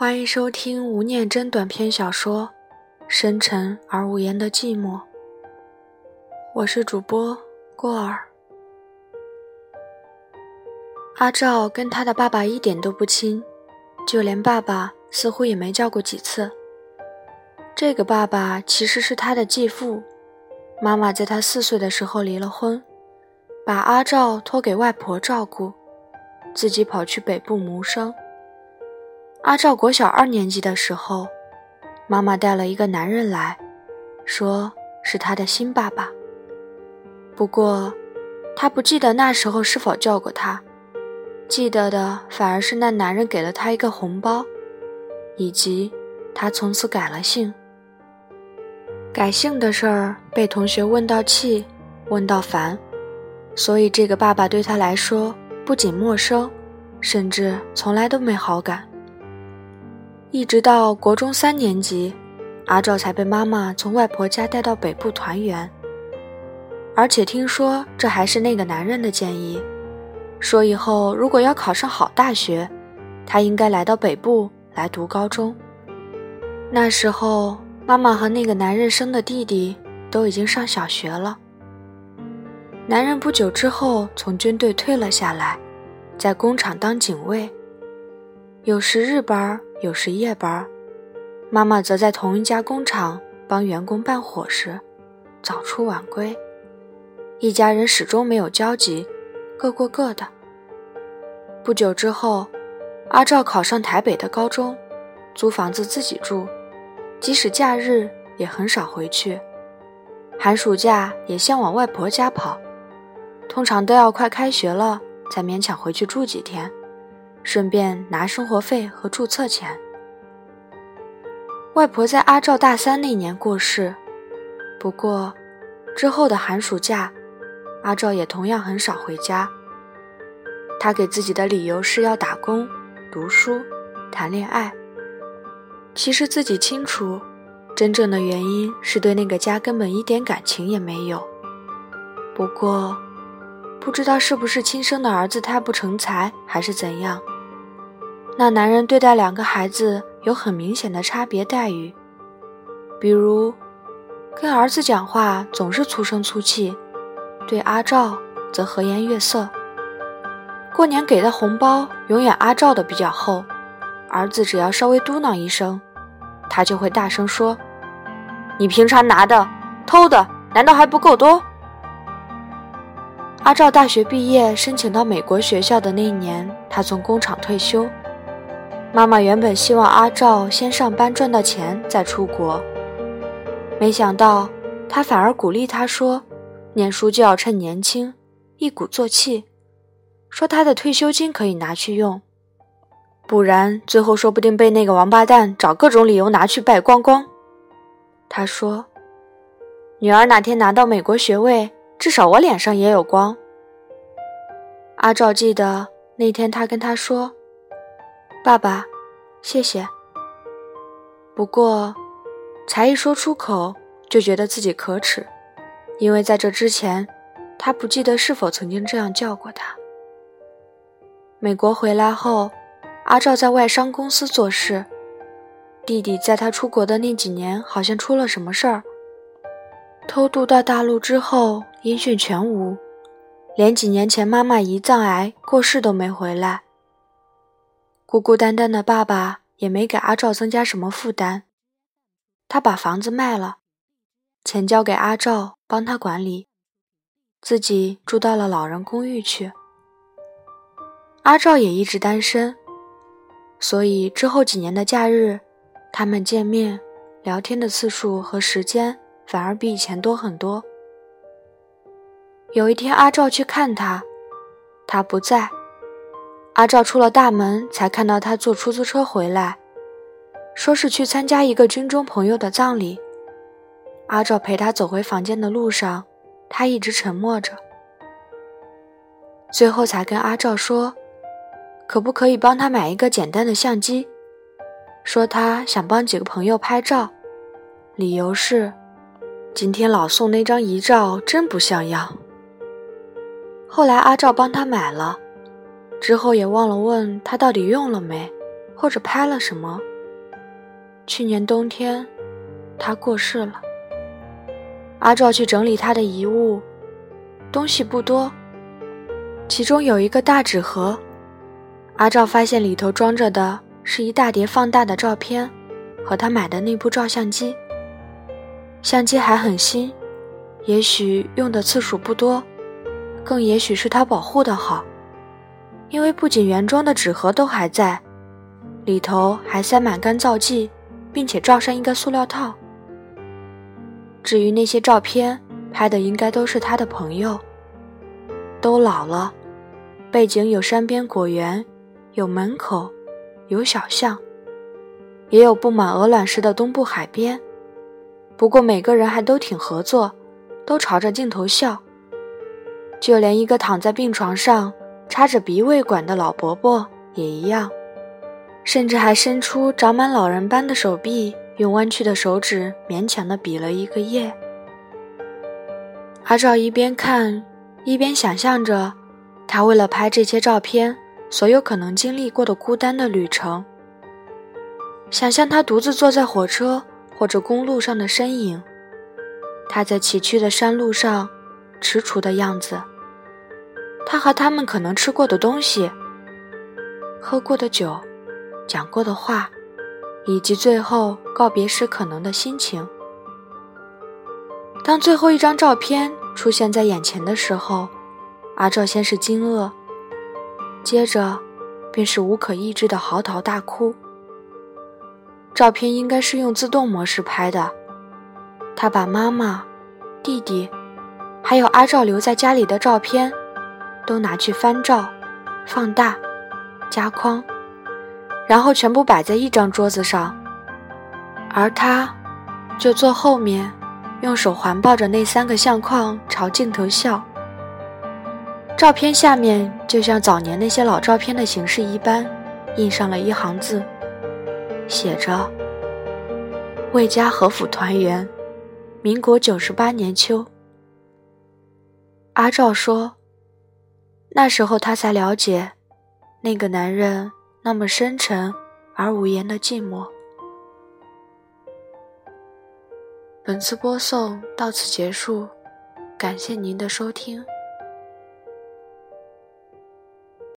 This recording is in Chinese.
欢迎收听吴念真短篇小说《深沉而无言的寂寞》。我是主播过儿。阿照跟他的爸爸一点都不亲，就连爸爸似乎也没叫过几次。这个爸爸其实是他的继父，妈妈在他四岁的时候离了婚，把阿照托给外婆照顾，自己跑去北部谋生。阿照国小二年级的时候，妈妈带了一个男人来，说是他的新爸爸。不过，他不记得那时候是否叫过他，记得的反而是那男人给了他一个红包，以及他从此改了姓。改姓的事儿被同学问到气，问到烦，所以这个爸爸对他来说不仅陌生，甚至从来都没好感。一直到国中三年级，阿照才被妈妈从外婆家带到北部团圆。而且听说这还是那个男人的建议，说以后如果要考上好大学，他应该来到北部来读高中。那时候，妈妈和那个男人生的弟弟都已经上小学了。男人不久之后从军队退了下来，在工厂当警卫，有时日班有时夜班，妈妈则在同一家工厂帮员工办伙食，早出晚归，一家人始终没有交集，各过各的。不久之后，阿照考上台北的高中，租房子自己住，即使假日也很少回去，寒暑假也先往外婆家跑，通常都要快开学了才勉强回去住几天。顺便拿生活费和注册钱。外婆在阿照大三那年过世，不过之后的寒暑假，阿照也同样很少回家。他给自己的理由是要打工、读书、谈恋爱。其实自己清楚，真正的原因是对那个家根本一点感情也没有。不过，不知道是不是亲生的儿子太不成才，还是怎样。那男人对待两个孩子有很明显的差别待遇，比如，跟儿子讲话总是粗声粗气，对阿照则和颜悦色。过年给的红包永远阿照的比较厚，儿子只要稍微嘟囔一声，他就会大声说：“你平常拿的、偷的，难道还不够多？”阿照大学毕业申请到美国学校的那一年，他从工厂退休。妈妈原本希望阿照先上班赚到钱再出国，没想到他反而鼓励他说：“念书就要趁年轻，一鼓作气，说他的退休金可以拿去用，不然最后说不定被那个王八蛋找各种理由拿去败光光。”他说：“女儿哪天拿到美国学位，至少我脸上也有光。”阿照记得那天他跟他说。爸爸，谢谢。不过，才一说出口，就觉得自己可耻，因为在这之前，他不记得是否曾经这样叫过他。美国回来后，阿照在外商公司做事。弟弟在他出国的那几年，好像出了什么事儿，偷渡到大陆之后音讯全无，连几年前妈妈胰脏癌过世都没回来。孤孤单单的爸爸也没给阿照增加什么负担，他把房子卖了，钱交给阿照帮他管理，自己住到了老人公寓去。阿照也一直单身，所以之后几年的假日，他们见面聊天的次数和时间反而比以前多很多。有一天，阿照去看他，他不在。阿照出了大门，才看到他坐出租车回来，说是去参加一个军中朋友的葬礼。阿照陪他走回房间的路上，他一直沉默着，最后才跟阿照说，可不可以帮他买一个简单的相机，说他想帮几个朋友拍照，理由是，今天老宋那张遗照真不像样。后来阿照帮他买了。之后也忘了问他到底用了没，或者拍了什么。去年冬天，他过世了。阿照去整理他的遗物，东西不多，其中有一个大纸盒。阿照发现里头装着的是一大叠放大的照片，和他买的那部照相机。相机还很新，也许用的次数不多，更也许是他保护的好，因为不仅原装的纸盒都还在，里头还塞满干燥剂，并且罩上一个塑料套。至于那些照片，拍的应该都是他的朋友，都老了，背景有山边果园，有门口，有小巷，也有布满鹅卵石的东部海边。不过每个人还都挺合作，都朝着镜头笑。就连一个躺在病床上插着鼻胃管的老伯伯也一样，甚至还伸出长满老人斑的手臂。用弯曲的手指勉强地比了一个耶。阿照一边看，一边想象着他为了拍这些照片所有可能经历过的孤单的旅程。想象他独自坐在火车或者公路上的身影，他在崎岖的山路上踟蹰的样子，他和他们可能吃过的东西、喝过的酒、讲过的话。以及最后告别时可能的心情。当最后一张照片出现在眼前的时候，阿照先是惊愕，接着便是无可抑制的嚎啕大哭。照片应该是用自动模式拍的，他把妈妈、弟弟，还有阿照留在家里的照片，都拿去翻照、放大、加框。然后全部摆在一张桌子上，而他，就坐后面，用手环抱着那三个相框朝镜头笑。照片下面就像早年那些老照片的形式一般，印上了一行字，写着：“魏家和府团圆，民国九十八年秋。”阿照说：“那时候他才了解，那个男人。”那么深沉而无言的寂寞。本次播送到此结束，感谢您的收听。